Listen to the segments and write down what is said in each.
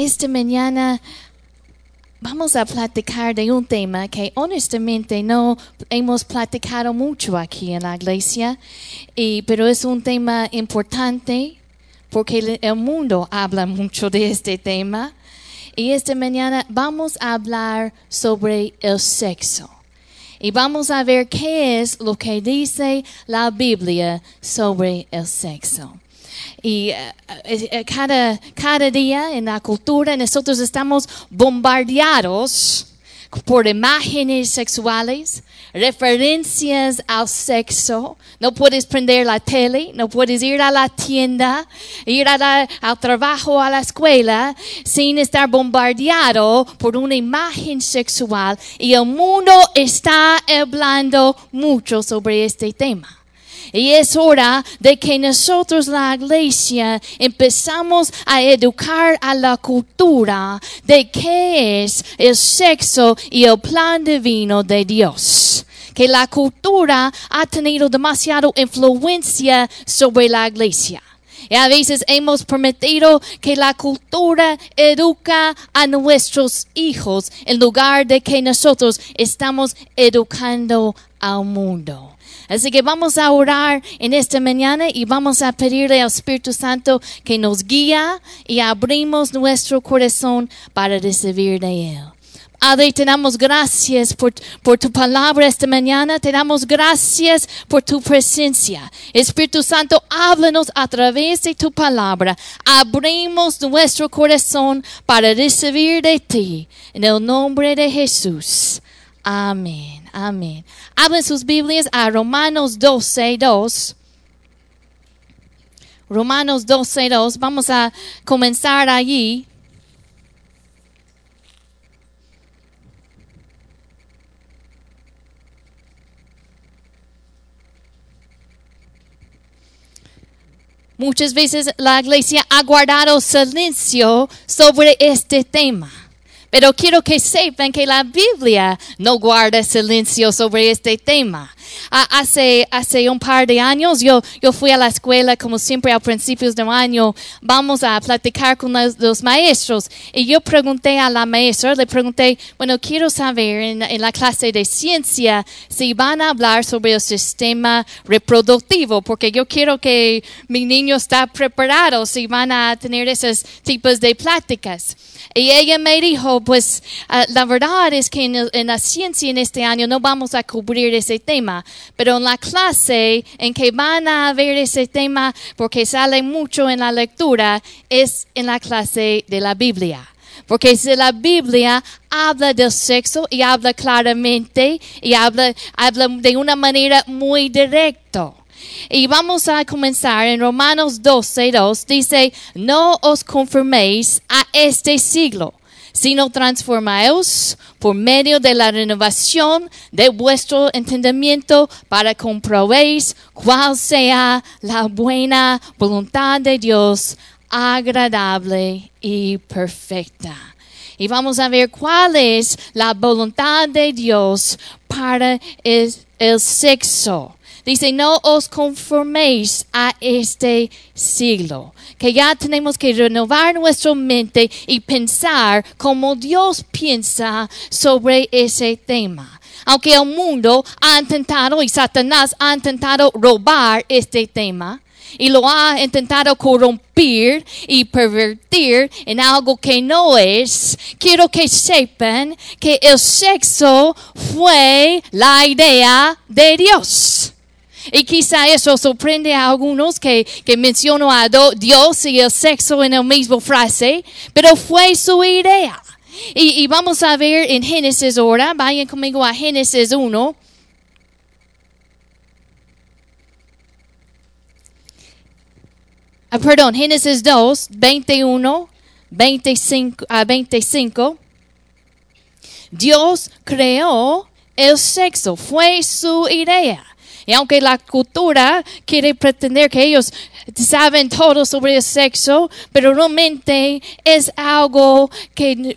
esta mañana vamos a platicar de un tema que honestamente no hemos platicado mucho aquí en la iglesia, pero es un tema importante porque el mundo habla mucho de este tema. Y esta mañana vamos a hablar sobre el sexo. Y vamos a ver qué es lo que dice la Biblia sobre el sexo. Y eh, eh, cada, día en la cultura nosotros estamos bombardeados por imágenes sexuales, referencias al sexo. No puedes prender la tele, no puedes ir a la tienda, ir a al trabajo, a la escuela, sin estar bombardeado por una imagen sexual. Y el mundo está hablando mucho sobre este tema. Y es hora de que nosotros, la iglesia, empezamos a educar a la cultura de qué es el sexo y el plan divino de Dios que la cultura ha tenido demasiado influencia sobre la iglesia. Y a veces hemos permitido que la cultura educa a nuestros hijos en lugar de que nosotros estamos educando al mundo. Así que vamos a orar en esta mañana y vamos a pedirle al Espíritu Santo que nos guía y abrimos nuestro corazón para recibir de Él. Padre, te damos gracias por, por, tu palabra esta mañana. Te damos gracias por tu presencia. Espíritu Santo, háblanos a través de tu palabra. Abrimos nuestro corazón para recibir de ti. En el nombre de Jesús. Amén. Amén. Abren sus Biblias a Romanos 12, 2. Romanos 12, 2. Vamos a comenzar allí. Muchas veces la iglesia ha guardado silencio sobre este tema. Pero quiero que sepan que la Biblia no guarda silencio sobre este tema. Hace, hace un par de años yo, yo fui a la escuela, como siempre a principios de año, vamos a platicar con los, maestros. Y yo pregunté a la maestra, le pregunté, bueno, quiero saber en, la clase de ciencia si van a hablar sobre el sistema reproductivo, porque yo quiero que mi niño está preparado si van a tener esos tipos de pláticas. Y ella me dijo, pues uh, la verdad es que en, en, la ciencia en este año no vamos a cubrir ese tema, pero en la clase en que van a ver ese tema, porque sale mucho en la lectura, es en la clase de la Biblia. Porque si la Biblia habla del sexo y habla claramente y habla, habla de una manera muy directa. Y vamos a comenzar en Romanos 12, 2. Dice, no os conforméis a este siglo, sino transformaos por medio de la renovación de vuestro entendimiento para comprobéis cuál sea la buena voluntad de Dios, agradable y perfecta. Y vamos a ver cuál es la voluntad de Dios para el, el sexo. Dice, no os conforméis a este siglo, que ya tenemos que renovar nuestra mente y pensar como Dios piensa sobre ese tema. Aunque el mundo ha intentado y Satanás ha intentado robar este tema, y lo ha intentado corromper y pervertir en algo que no es, quiero que sepan que el sexo fue la idea de Dios. Y quizá eso sorprende a algunos que, que menciono a Dios y el sexo en la misma frase, pero fue su idea. Y, y vamos a ver en Génesis ahora, vayan conmigo a Génesis 1. Ah, perdón, Génesis 2, 21, 25 a 25. Dios creó el sexo, fue su idea. Y aunque la cultura quiere pretender que ellos saben todo sobre el sexo, pero realmente es algo que,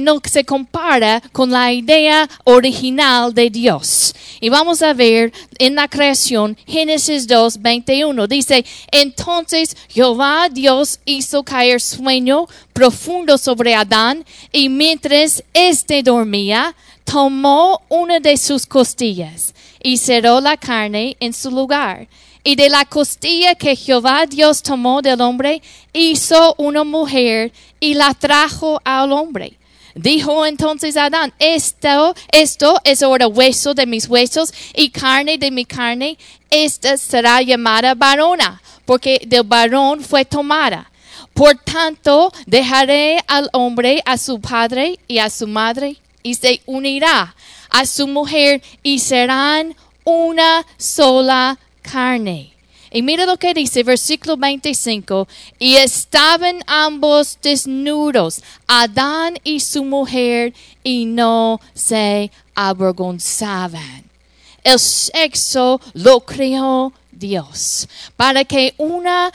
no se compara con la idea original de Dios. Y vamos a ver en la creación, Génesis 2, 21, dice, entonces Jehová Dios hizo caer sueño profundo sobre Adán y mientras éste dormía, tomó una de sus costillas y cerró la carne en su lugar. Y de la costilla que Jehová Dios tomó del hombre, hizo una mujer y la trajo al hombre. Dijo entonces Adán, esto, esto es ahora hueso de mis huesos y carne de mi carne. Esta será llamada varona, porque del varón fue tomada. Por tanto, dejaré al hombre a su padre y a su madre y se unirá a su mujer y serán una sola carne. Y mira lo que dice, versículo 25. Y estaban ambos desnudos, Adán y su mujer, y no se avergonzaban. El sexo lo creó Dios para que una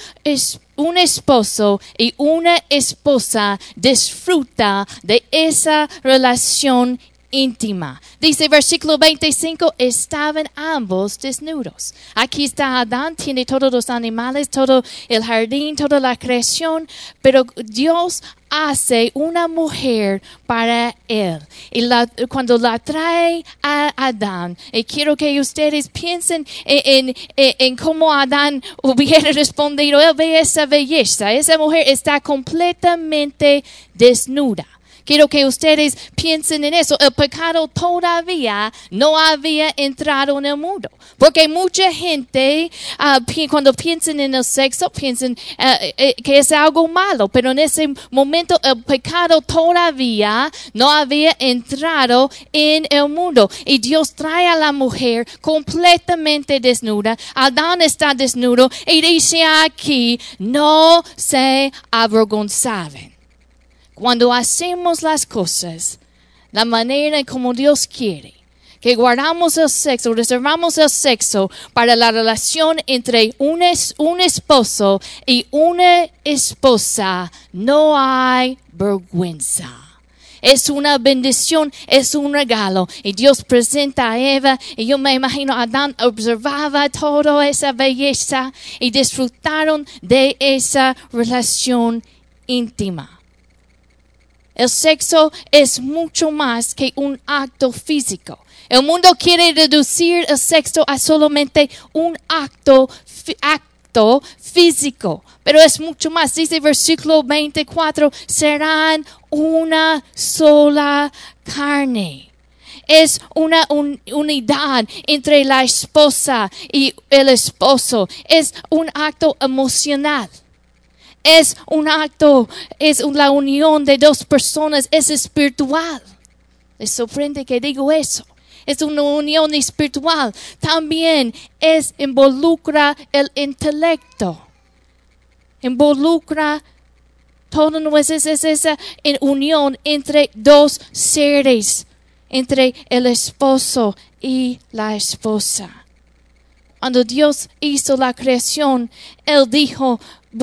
un esposo y una esposa disfruta de esa relación íntima. Dice versículo 25, estaban ambos desnudos. Aquí está Adán, tiene todos los animales, todo el jardín, toda la creación, pero Dios hace una mujer para él. Y cuando la trae a Adán, quiero que ustedes piensen en, en cómo Adán hubiera respondido, él ve esa belleza, esa mujer está completamente desnuda. Quiero que ustedes piensen en eso. El pecado todavía no había entrado en el mundo. Porque mucha gente, ah, cuando piensan en el sexo, piensan ah, eh, eh, que es algo malo. Pero en ese momento el pecado todavía no había entrado en el mundo. Y Dios trae a la mujer completamente desnuda. Adán está desnudo. Y dice aquí, no se avergonzaban cuando hacemos las cosas la manera como Dios quiere, que guardamos el sexo, reservamos el sexo para la relación entre un, esposo y una esposa, no hay vergüenza. Es una bendición, es un regalo. Y Dios presenta a Eva, y yo me imagino Adán observaba toda esa belleza y disfrutaron de esa relación íntima. El sexo es mucho más que un acto físico. El mundo quiere reducir el sexo a solamente un acto, físico, pero es mucho más. Dice versículo 24, serán una sola carne es una unidad entre la esposa y el esposo. Es un acto emocional. Es un acto, es la unión de dos personas, es espiritual. Les sorprende que digo eso. Es una unión espiritual. También es involucra el intelecto. Involucra todo no es, esa unión entre dos seres, entre el esposo y la esposa. Cuando Dios hizo la creación, Él dijo,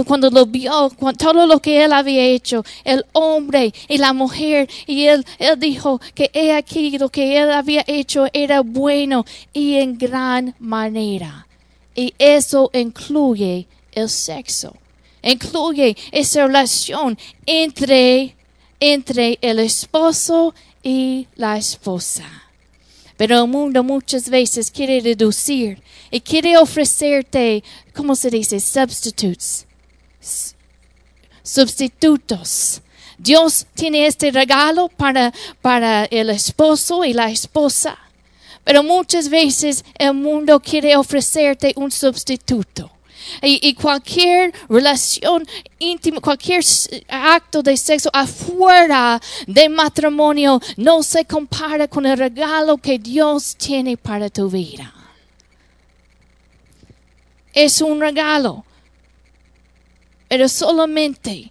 cuando lo vio, todo lo que él había hecho, el hombre y la mujer, y él, él dijo que he aquí lo que él había hecho era bueno y en gran manera. Y eso incluye el sexo, incluye esa relación entre, entre el esposo y la esposa. Pero el mundo muchas veces quiere reducir y quiere ofrecerte, ¿cómo se dice? Substitutes sustitutos. Dios tiene este regalo para, para el esposo y la esposa. Pero muchas veces el mundo quiere ofrecerte un sustituto. Y, cualquier relación íntima, cualquier acto de sexo afuera del matrimonio no se compara con el regalo que Dios tiene para tu vida. Es un regalo pero solamente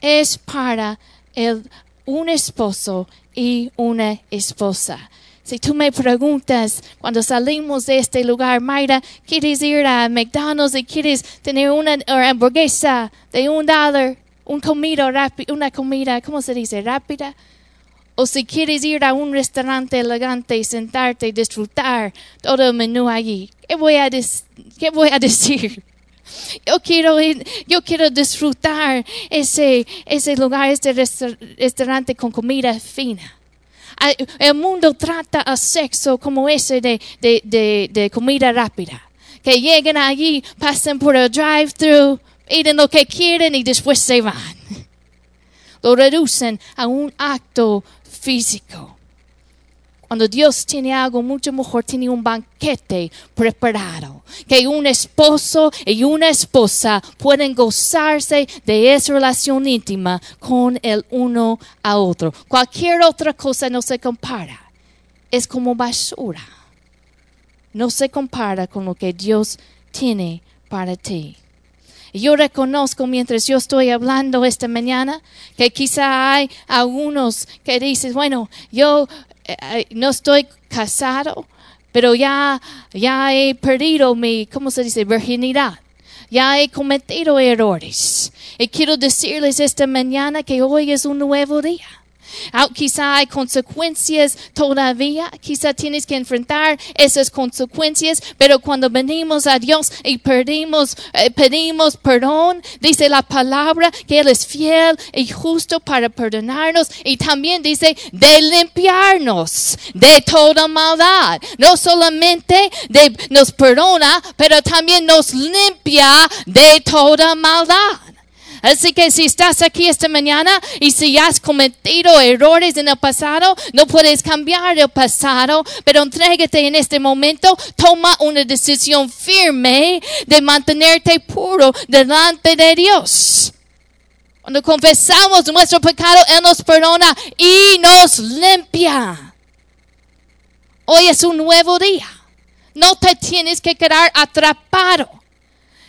es para el, un esposo y una esposa. Si tú me preguntas cuando salimos de este lugar, Mayra, ¿quieres ir a McDonald's y quieres tener una hamburguesa de un dólar? Un comida rápida, una comida, ¿cómo se dice? Rápida. O si quieres ir a un restaurante elegante y sentarte y disfrutar todo el menú allí, ¿qué voy a, qué voy a decir? Yo quiero, yo quiero disfrutar ese, ese lugar, este restaurante con comida fina. El mundo trata a sexo como ese de, de, de, de comida rápida. Que lleguen allí, pasen por el drive-thru, piden lo que quieren y después se van. Lo reducen a un acto físico. Cuando Dios tiene algo mucho mejor, tiene un banquete preparado. Que un esposo y una esposa pueden gozarse de esa relación íntima con el uno a otro. Cualquier otra cosa no se compara. Es como basura. No se compara con lo que Dios tiene para ti. Yo reconozco mientras yo estoy hablando esta mañana que quizá hay algunos que dicen, bueno, yo eh, no estoy casado, pero ya, ya he perdido mi, ¿cómo se dice?, virginidad. Ya he cometido errores. Y quiero decirles esta mañana que hoy es un nuevo día. Ah, quizá hay consecuencias todavía, quizá tienes que enfrentar esas consecuencias, pero cuando venimos a Dios y pedimos, eh, pedimos perdón, dice la palabra que Él es fiel y justo para perdonarnos y también dice de limpiarnos de toda maldad. No solamente de, nos perdona, pero también nos limpia de toda maldad. Así que si estás aquí esta mañana y si has cometido errores en el pasado, no puedes cambiar el pasado, pero entrégate en este momento, toma una decisión firme de mantenerte puro delante de Dios. Cuando confesamos nuestro pecado, Él nos perdona y nos limpia. Hoy es un nuevo día. No te tienes que quedar atrapado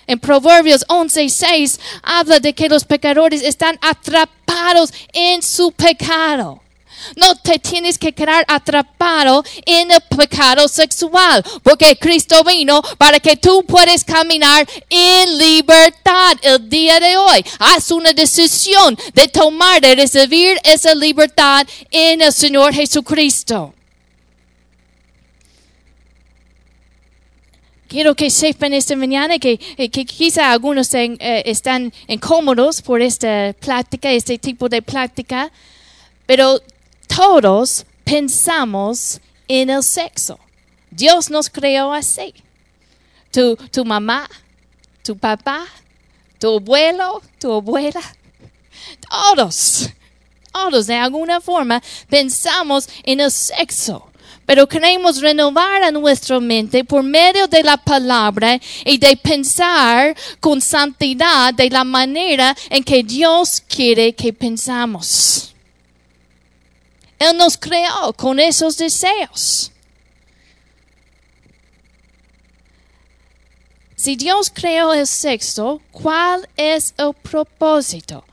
en Proverbios 11:6 habla de que los pecadores están atrapados en su pecado. No te tienes que quedar atrapado en el pecado sexual, porque Cristo vino para que tú puedas caminar en libertad el día de hoy. Haz una decisión de tomar, de recibir esa libertad en el Señor Jesucristo. Quiero que sepan esta mañana que, eh, que quizá algunos eh, están incómodos por esta plática, este tipo de plática, pero todos pensamos en el sexo. Dios nos creó así. Tu, tu mamá, tu papá, tu abuelo, tu abuela, todos, todos de alguna forma pensamos en el sexo pero queremos renovar a nuestra mente por medio de la palabra y de pensar con santidad de la manera en que Dios quiere que pensamos. Él nos creó con esos deseos. Si Dios creó el sexo, ¿cuál es el propósito?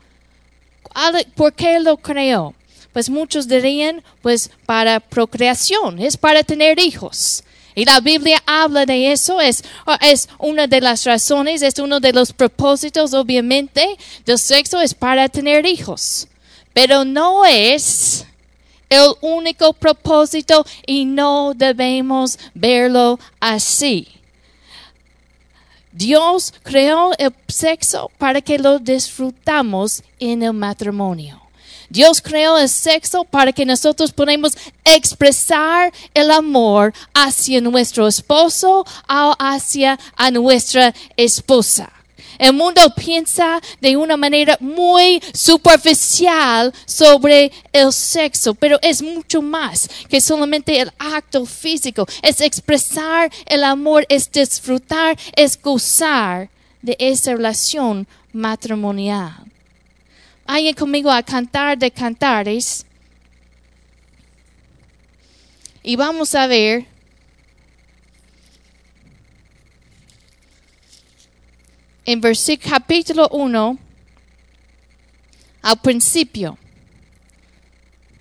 ¿Por qué lo creó? Pues muchos dirían, pues para procreación, es para tener hijos. Y la Biblia habla de eso, es, es una de las razones, es uno de los propósitos, obviamente, del sexo, es para tener hijos. Pero no es el único propósito y no debemos verlo así. Dios creó el sexo para que lo disfrutamos en el matrimonio. Dios creó el sexo para que nosotros podamos expresar el amor hacia nuestro esposo o hacia nuestra esposa. El mundo piensa de una manera muy superficial sobre el sexo, pero es mucho más que solamente el acto físico. Es expresar el amor, es disfrutar, es gozar de esa relación matrimonial vayan conmigo a cantar de cantares. Y vamos a ver en versículo capítulo 1 al principio.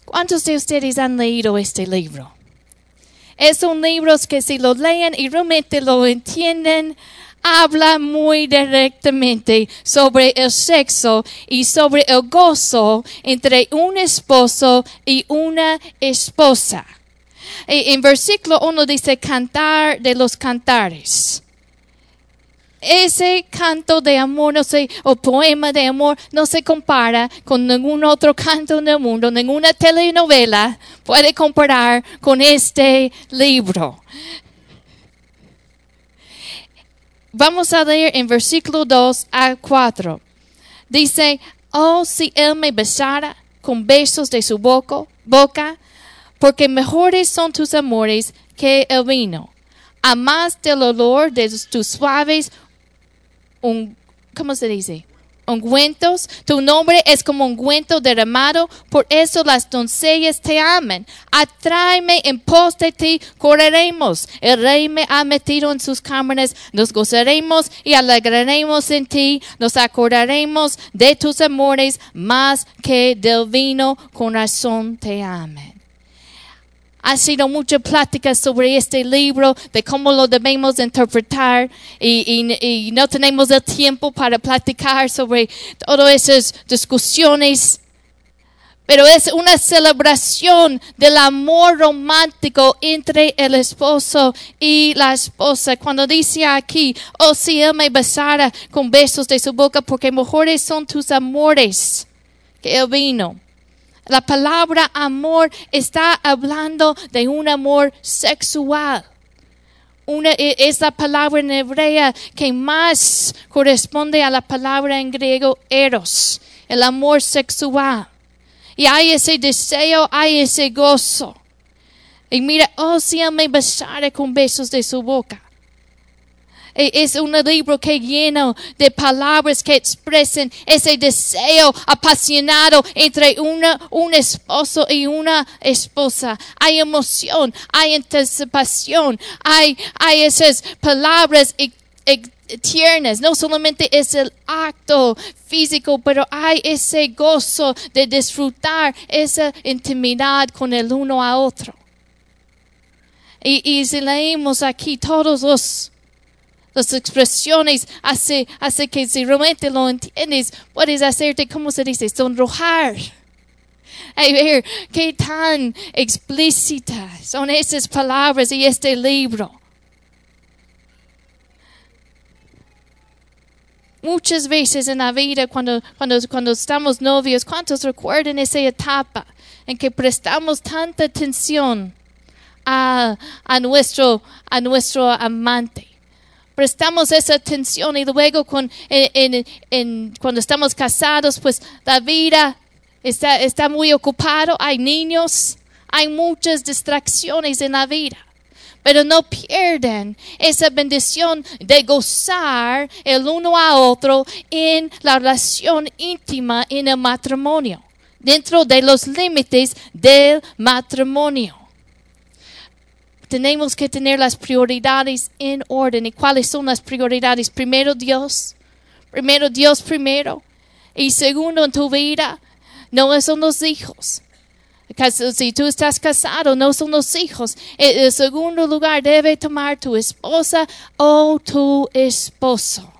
¿Cuántos de ustedes han leído este libro? Es un libro que si lo leen y realmente lo entienden, habla muy directamente sobre el sexo y sobre el gozo entre un esposo y una esposa. E, en versículo 1 dice cantar de los cantares. Ese canto de amor, no sé, o poema de amor, no se compara con ningún otro canto en el mundo, ninguna telenovela puede comparar con este libro. Vamos a leer en versículo 2 a 4. Dice, oh, si él me besara con besos de su boca, boca porque mejores son tus amores que el vino. A más del olor de tus suaves, ¿cómo se dice? Ungüentos. Tu nombre es como ungüento derramado, por eso las doncellas te aman. Atráeme en pos de ti, correremos. El rey me ha metido en sus cámaras, nos gozaremos y alegraremos en ti. Nos acordaremos de tus amores más que del vino, con razón te aman ha sido mucha plática sobre este libro, de cómo lo debemos interpretar y, no tenemos el tiempo para platicar sobre todas esas discusiones. Pero es una celebración del amor romántico entre el esposo y la esposa. Cuando dice aquí, oh si él me besara con besos de su boca, porque mejores son tus amores que el vino. La palabra amor está hablando de un amor sexual. Una, e, es la palabra en hebrea que más corresponde a la palabra en griego eros, el amor sexual. Y hay ese deseo, hay ese gozo. Y mira, oh, si él me besara con besos de su boca. E, es un libro que lleno de palabras que expresan ese deseo apasionado entre una, un esposo y una esposa. Hay emoción, hay anticipación, hay, hay esas palabras tiernas. No solamente es el acto físico, pero hay ese gozo de disfrutar esa intimidad con el uno a otro. Y, y si leemos aquí todos los las expresiones hace, hace que si realmente lo entiendes, puedes hacerte, ¿cómo se dice? Sonrojar. A ver, qué tan explícitas son esas palabras y este libro. Muchas veces en la vida, cuando, cuando, cuando estamos novios, ¿cuántos recuerdan esa etapa en que prestamos tanta atención a, a, nuestro, a nuestro amante? Prestamos esa atención y luego en, cuando estamos casados, pues la vida está, está muy ocupada, hay niños, hay muchas distracciones en la vida. Pero no pierden esa bendición de gozar el uno a otro en la relación íntima en el matrimonio, dentro de los límites del matrimonio tenemos que tener las prioridades en orden. ¿Y cuáles son las prioridades? Primero Dios. Primero Dios primero. Y segundo en tu vida, no son los hijos. Si tú estás casado, no son los hijos. En segundo lugar, debe tomar tu esposa o tu esposo.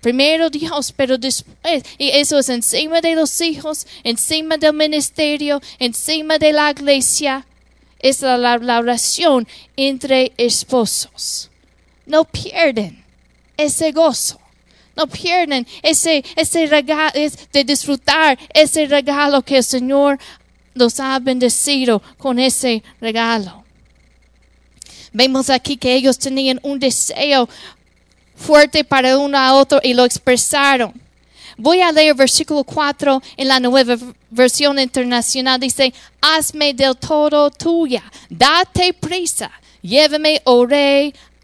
Primero Dios, pero después, y eso es encima de los hijos, encima del ministerio, encima de la iglesia es la, oración entre esposos. No pierden ese gozo. No pierden ese, ese regalo de disfrutar ese regalo que el Señor nos ha bendecido con ese regalo. Vemos aquí que ellos tenían un deseo fuerte para uno a otro y lo expresaron. Voy a leer versículo 4 en la nueva versión internacional. Dice, hazme del todo tuya, date prisa, llévame, oh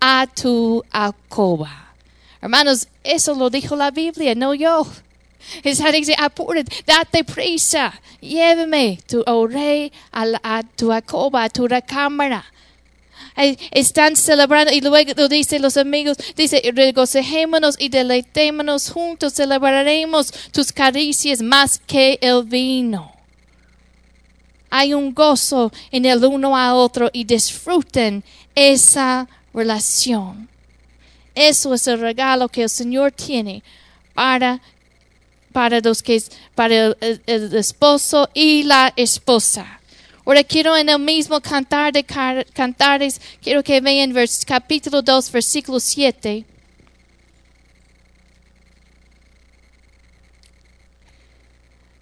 a tu alcoba. Hermanos, eso lo dijo la Biblia, no yo. Dice, apúrate, date prisa, llévame, tu, oh a, a tu alcoba, a tu recámara están celebrando y luego lo dicen los amigos, dice, regocijémonos y deleitémonos juntos, celebraremos tus caricias más que el vino. hay un gozo en el uno a otro y disfruten esa relación. Eso es el regalo que el Señor tiene para, para los que para el, el esposo y la esposa. Ahora quiero en el mismo cantar de cantares, quiero que vean vers, capítulo 2, versículo 7.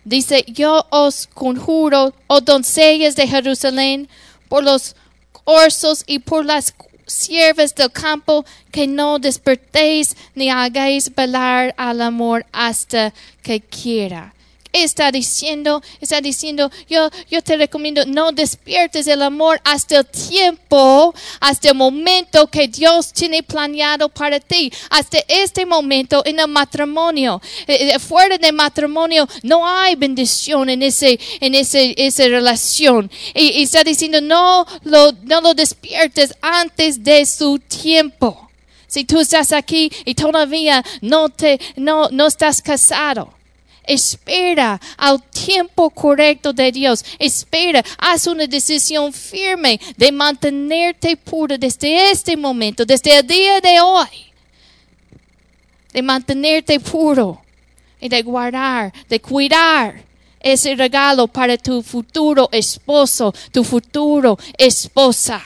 Dice, yo os conjuro, oh doncellas de Jerusalén, por los orzos y por las siervas del campo, que no despertéis ni hagáis velar al amor hasta que quiera. ¿Qué está diciendo? Está diciendo, yo, yo te recomiendo, no despiertes el amor hasta el tiempo, hasta el momento que Dios tiene planeado para ti, hasta este momento en el matrimonio. Eh, eh, fuera del matrimonio no hay bendición en ese, en ese, esa relación. Y, y está diciendo, no lo, no lo despiertes antes de su tiempo. Si tú estás aquí y todavía no te, no, no estás casado. Espera al tiempo correcto de Dios. Espera, haz una decisión firme de mantenerte puro desde este momento, desde el día de hoy. De mantenerte puro y de guardar, de cuidar ese regalo para tu futuro esposo, tu futuro esposa.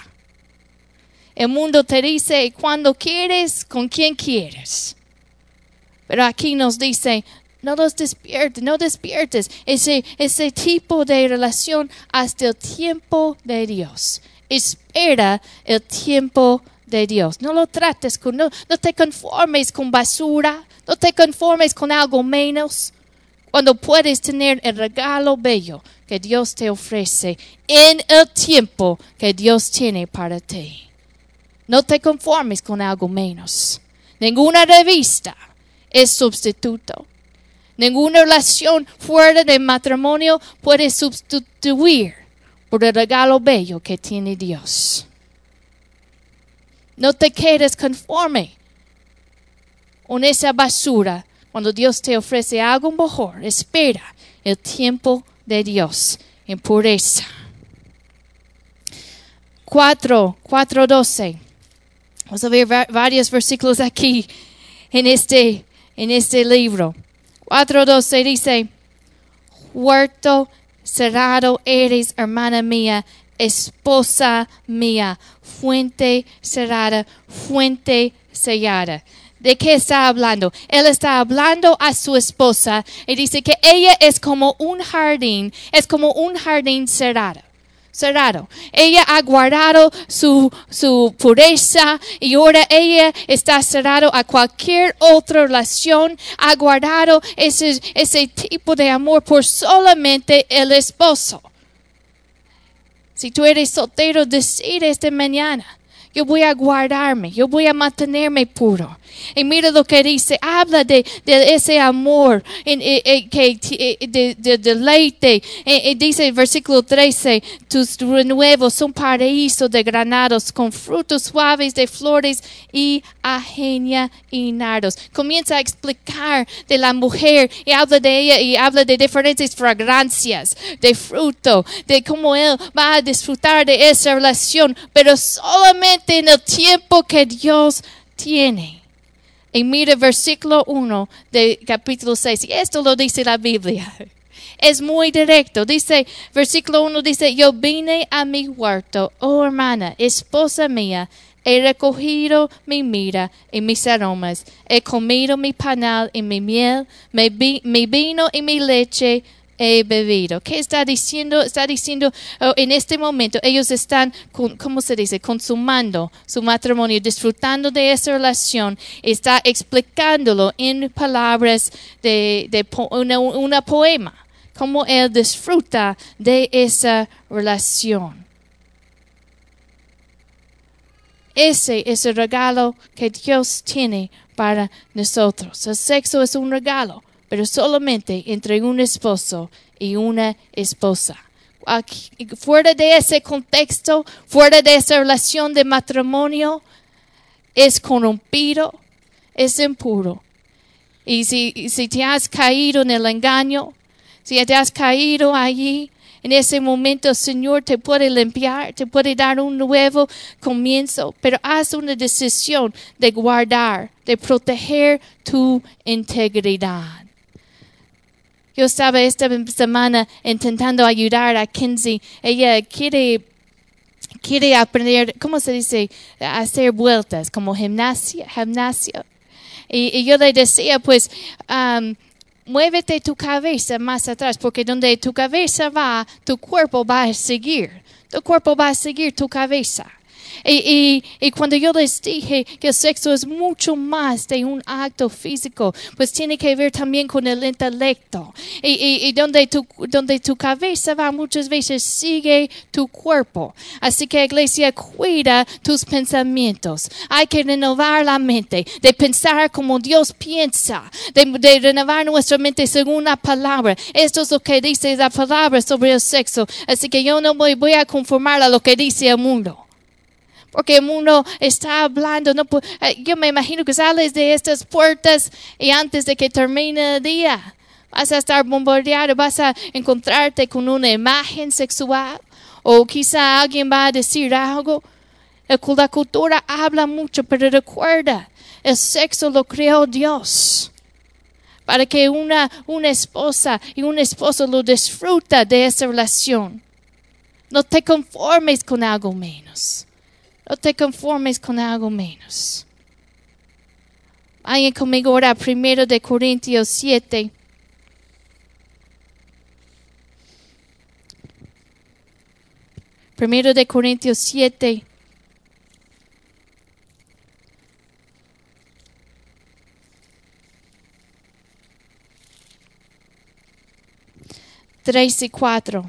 El mundo te dice cuando quieres, con quién quieres. Pero aquí nos dice, no los despiertes, no despiertes ese, ese tipo de relación hasta el tiempo de Dios. Espera el tiempo de Dios. No lo trates con, no, no te conformes con basura, no te conformes con algo menos. Cuando puedes tener el regalo bello que Dios te ofrece en el tiempo que Dios tiene para ti. No te conformes con algo menos. Ninguna revista es sustituto. Ninguna relación fuera del matrimonio puede sustituir por el regalo bello que tiene Dios. No te quedes conforme con esa basura cuando Dios te ofrece algo mejor. Espera el tiempo de Dios en pureza. 4, 4, 12. Vamos a ver va- varios versículos aquí en este, en este libro. 4.12 dice, huerto cerrado eres, hermana mía, esposa mía, fuente cerrada, fuente sellada. ¿De qué está hablando? Él está hablando a su esposa y dice que ella es como un jardín, es como un jardín cerrado cerrado. Ella ha guardado su, su pureza y ahora ella está cerrado a cualquier otra relación. Ha guardado ese, ese tipo de amor por solamente el esposo. Si tú eres soltero, decide esta mañana. Yo voy a guardarme, yo voy a mantenerme puro. Y mira lo que dice, habla de, ese amor, eh, eh, que, eh, de, de deleite. Dice el versículo 13, tus renuevos son paraíso de granados, con frutos suaves de flores y ajenia y nardos. Comienza a explicar de la mujer y habla de ella y habla de diferentes fragancias, de fruto, de cómo él va a disfrutar de esa relación, pero solamente en el tiempo que Dios tiene. Y mira versículo 1 de capítulo 6. Y esto lo dice la Biblia. Es muy directo. Dice, versículo 1 dice, yo vine a mi huerto, oh hermana, esposa mía, he recogido mi mira y mis aromas, he comido mi panal y mi miel, mi vino y mi leche he bebido. ¿Qué está diciendo? Está diciendo oh, en este momento ellos están, ¿cómo se dice? Consumando su matrimonio, disfrutando de esa relación. Está explicándolo en palabras de, una, una poema. Cómo él disfruta de esa relación. Ese es el regalo que Dios tiene para nosotros. El sexo es un regalo, pero solamente entre un esposo y una esposa. Fuera de ese contexto, fuera de esa relación de matrimonio, es corrompido, es impuro. Y si, si te has caído en el engaño, si te has caído allí En ese momento el Señor te puede limpiar, te puede dar un nuevo comienzo, pero haz una decisión de guardar, de proteger tu integridad. Yo estaba esta semana intentando ayudar a Kinsey. Ella quiere quiere aprender, ¿cómo se dice? Hacer vueltas, como gimnasia, gimnasio. Y, yo le decía, pues, um, muévete tu cabeza más atrás, porque donde tu cabeza va, tu cuerpo va a seguir. Tu cuerpo va a seguir tu cabeza. Y, y, cuando yo les dije que el sexo es mucho más de un acto físico, pues tiene que ver también con el intelecto. Y, y, donde, tu, donde tu cabeza va muchas veces sigue tu cuerpo. Así que iglesia, cuida tus pensamientos. Hay que renovar la mente, de pensar como Dios piensa, de, de renovar nuestra mente según la palabra. Esto es lo que dice la palabra sobre el sexo. Así que yo no voy, voy a conformar a lo que dice el mundo porque mundo está hablando. No, eh, yo me imagino que sales de estas puertas y antes de que termine el día vas a estar bombardeado, vas a encontrarte con una imagen sexual o quizá alguien va a decir algo. La cultura habla mucho, pero recuerda, el sexo lo creó Dios para que una, una esposa y un esposo lo disfruta de esa relación. No te conformes con algo menos. No te conformes con algo menos. Vayan conmigo ahora primero de Corintios 7. Primero de Corintios 7. Tres y cuatro.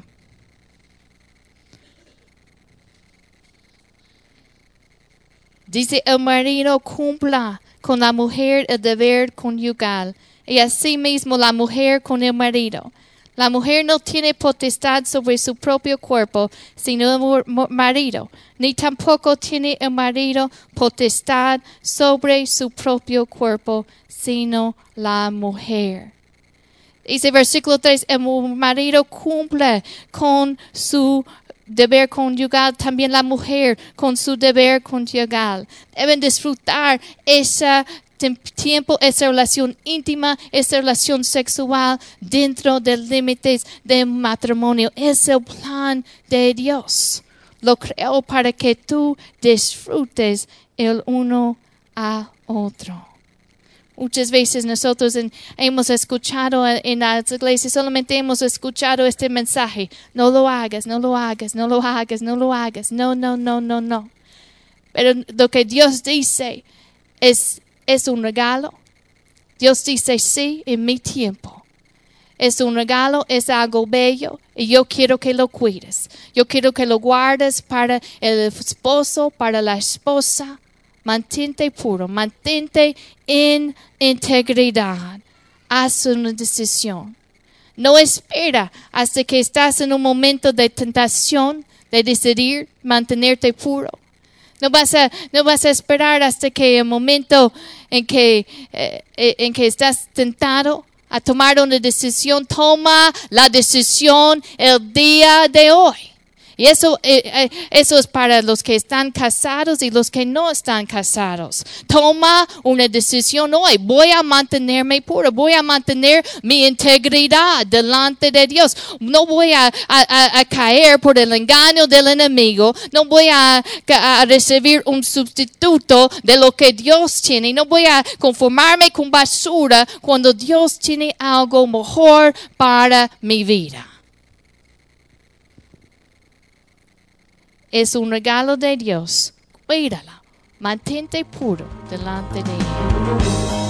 Dice, el marido cumpla con la mujer el deber conyugal y asimismo la mujer con el marido. La mujer no tiene potestad sobre su propio cuerpo, sino el marido, ni tampoco tiene el marido potestad sobre su propio cuerpo, sino la mujer. Dice versículo 3, el marido cumple con su deber conyugal, también la mujer con su deber conyugal. Deben disfrutar ese tiempo, esa relación íntima, esa relación sexual dentro de límites del matrimonio. Es el plan de Dios. Lo creo para que tú disfrutes el uno a otro. Muchas veces nosotros hemos escuchado en las iglesias, solamente hemos escuchado este mensaje, no lo hagas, no lo hagas, no lo hagas, no lo hagas, no, no, no, no, no. Pero lo que Dios dice es, es un regalo. Dios dice sí en mi tiempo. Es un regalo, es algo bello y yo quiero que lo cuides. Yo quiero que lo guardes para el esposo, para la esposa mantente puro, mantente en integridad. Haz una decisión. No espera hasta que estás en un momento de tentación de decidir mantenerte puro. No vas a, no vas a esperar hasta que el momento en que, eh, eh, en que estás tentado a tomar una decisión, toma la decisión el día de hoy. Y eso, eh, eh, eso es para los que están casados y los que no están casados. Toma una decisión hoy. Voy a mantenerme puro. Voy a mantener mi integridad delante de Dios. No voy a, caer por el engaño del enemigo. No voy a, a recibir un sustituto de lo que Dios tiene. No voy a conformarme con basura cuando Dios tiene algo mejor para mi vida. Es un regalo de Dios. Cuídala. Mantente puro delante de Él.